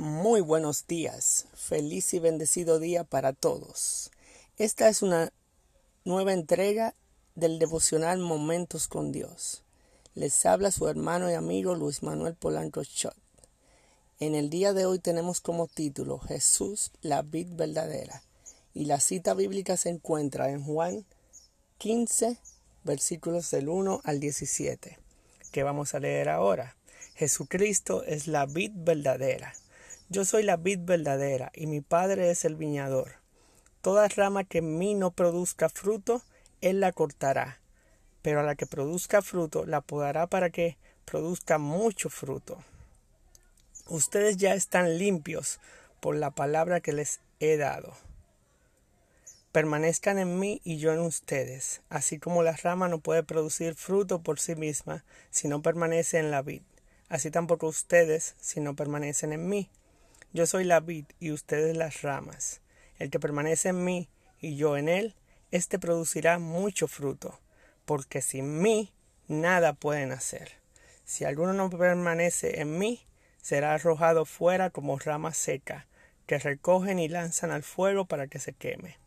Muy buenos días, feliz y bendecido día para todos. Esta es una nueva entrega del devocional Momentos con Dios. Les habla su hermano y amigo Luis Manuel Polanco Schott. En el día de hoy tenemos como título Jesús, la vid verdadera. Y la cita bíblica se encuentra en Juan 15, versículos del 1 al 17, que vamos a leer ahora. Jesucristo es la vid verdadera. Yo soy la vid verdadera y mi Padre es el viñador. Toda rama que en mí no produzca fruto, Él la cortará, pero a la que produzca fruto la podará para que produzca mucho fruto. Ustedes ya están limpios por la palabra que les he dado. Permanezcan en mí y yo en ustedes, así como la rama no puede producir fruto por sí misma si no permanece en la vid así tampoco ustedes si no permanecen en mí. Yo soy la vid y ustedes las ramas. El que permanece en mí y yo en él, éste producirá mucho fruto, porque sin mí nada pueden hacer. Si alguno no permanece en mí, será arrojado fuera como rama seca, que recogen y lanzan al fuego para que se queme.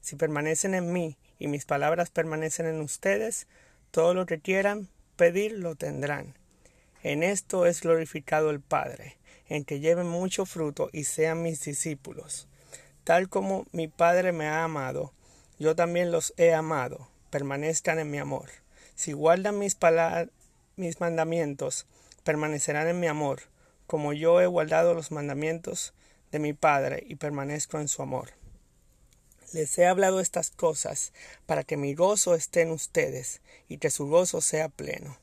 Si permanecen en mí y mis palabras permanecen en ustedes, todo lo que quieran pedir lo tendrán. En esto es glorificado el Padre, en que lleven mucho fruto y sean mis discípulos. Tal como mi Padre me ha amado, yo también los he amado, permanezcan en mi amor. Si guardan mis, mis mandamientos, permanecerán en mi amor, como yo he guardado los mandamientos de mi Padre y permanezco en su amor. Les he hablado estas cosas para que mi gozo esté en ustedes y que su gozo sea pleno.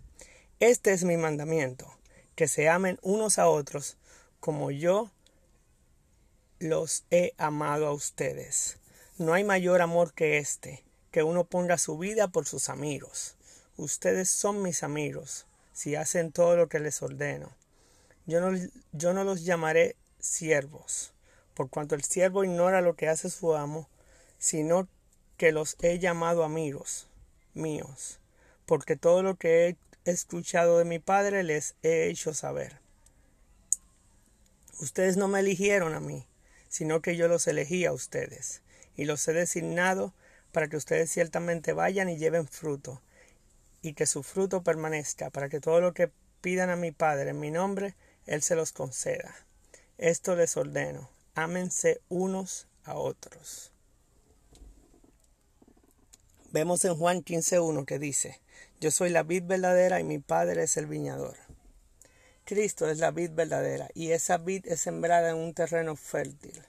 Este es mi mandamiento, que se amen unos a otros como yo los he amado a ustedes. No hay mayor amor que este, que uno ponga su vida por sus amigos. Ustedes son mis amigos, si hacen todo lo que les ordeno. Yo no, yo no los llamaré siervos, por cuanto el siervo ignora lo que hace su amo, sino que los he llamado amigos míos, porque todo lo que he escuchado de mi Padre les he hecho saber. Ustedes no me eligieron a mí, sino que yo los elegí a ustedes, y los he designado para que ustedes ciertamente vayan y lleven fruto, y que su fruto permanezca, para que todo lo que pidan a mi Padre en mi nombre, Él se los conceda. Esto les ordeno, ámense unos a otros. Vemos en Juan 15.1 que dice, Yo soy la vid verdadera y mi Padre es el viñador. Cristo es la vid verdadera y esa vid es sembrada en un terreno fértil.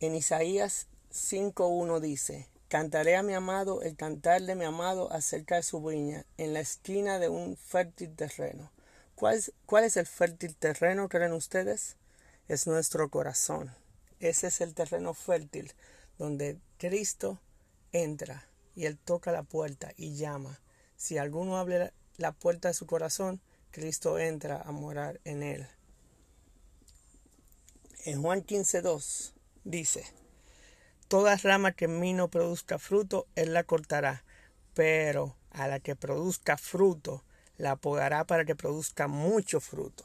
En Isaías 5.1 dice, Cantaré a mi amado el cantar de mi amado acerca de su viña, en la esquina de un fértil terreno. ¿Cuál es, cuál es el fértil terreno, creen ustedes? Es nuestro corazón. Ese es el terreno fértil donde Cristo entra y él toca la puerta y llama. Si alguno abre la puerta de su corazón, Cristo entra a morar en él. En Juan 15.2 dice, Toda rama que en mí no produzca fruto, él la cortará, pero a la que produzca fruto, la podará para que produzca mucho fruto.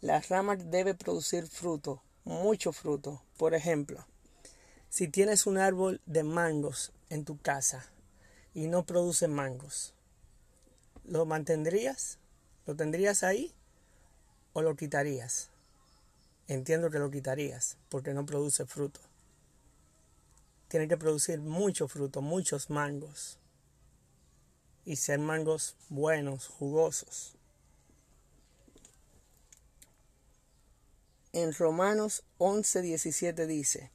La rama debe producir fruto, mucho fruto. Por ejemplo, si tienes un árbol de mangos en tu casa y no produce mangos, ¿lo mantendrías? ¿Lo tendrías ahí? ¿O lo quitarías? Entiendo que lo quitarías porque no produce fruto. Tiene que producir mucho fruto, muchos mangos. Y ser mangos buenos, jugosos. En Romanos 11:17 dice,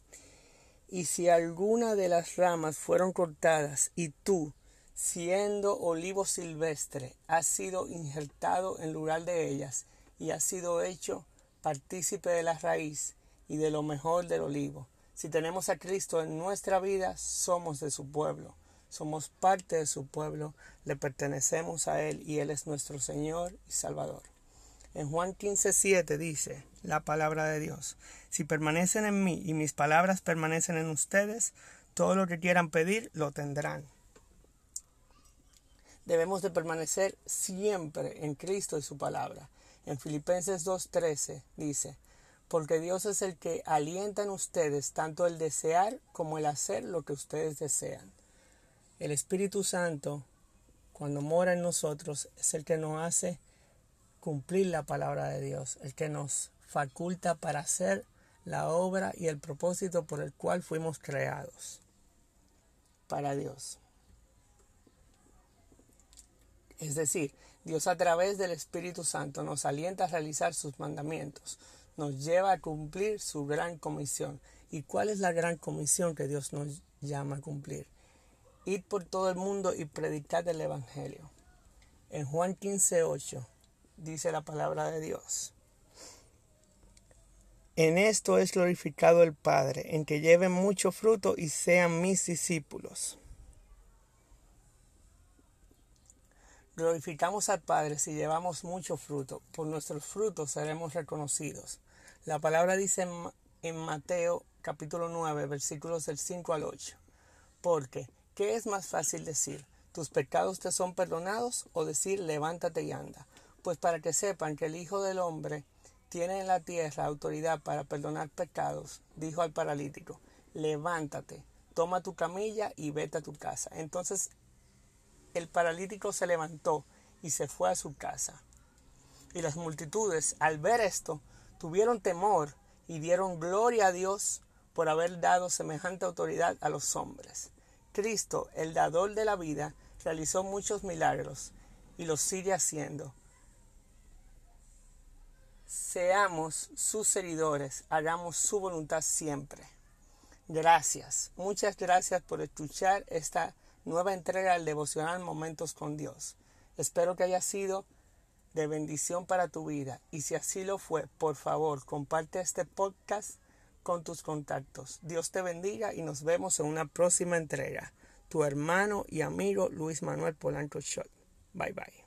y si alguna de las ramas fueron cortadas y tú, siendo olivo silvestre, has sido injertado en lugar de ellas y has sido hecho partícipe de la raíz y de lo mejor del olivo. Si tenemos a Cristo en nuestra vida, somos de su pueblo, somos parte de su pueblo, le pertenecemos a Él y Él es nuestro Señor y Salvador. En Juan 15:7 dice la palabra de Dios, si permanecen en mí y mis palabras permanecen en ustedes, todo lo que quieran pedir lo tendrán. Debemos de permanecer siempre en Cristo y su palabra. En Filipenses 2.13 dice, porque Dios es el que alienta en ustedes tanto el desear como el hacer lo que ustedes desean. El Espíritu Santo, cuando mora en nosotros, es el que nos hace cumplir la palabra de Dios, el que nos faculta para hacer la obra y el propósito por el cual fuimos creados para Dios. Es decir, Dios a través del Espíritu Santo nos alienta a realizar sus mandamientos, nos lleva a cumplir su gran comisión. ¿Y cuál es la gran comisión que Dios nos llama a cumplir? Ir por todo el mundo y predicar el Evangelio. En Juan 15, 8 dice la palabra de Dios. En esto es glorificado el Padre, en que lleven mucho fruto y sean mis discípulos. Glorificamos al Padre si llevamos mucho fruto. Por nuestros frutos seremos reconocidos. La palabra dice en, Mateo capítulo 9 versículos del 5 al 8. Porque, ¿qué es más fácil decir? ¿Tus pecados te son perdonados? o decir levántate y anda. Pues para que sepan que el Hijo del Hombre tiene en la tierra autoridad para perdonar pecados, dijo al paralítico, levántate, toma tu camilla y vete a tu casa. Entonces el paralítico se levantó y se fue a su casa. Y las multitudes, al ver esto, tuvieron temor y dieron gloria a Dios por haber dado semejante autoridad a los hombres. Cristo, el dador de la vida, realizó muchos milagros y los sigue haciendo. Seamos sus seguidores, hagamos su voluntad siempre. Gracias, muchas gracias por escuchar esta nueva entrega del devocional Momentos con Dios. Espero que haya sido de bendición para tu vida y si así lo fue, por favor, comparte este podcast con tus contactos. Dios te bendiga y nos vemos en una próxima entrega. Tu hermano y amigo Luis Manuel Polanco Shot. Bye bye.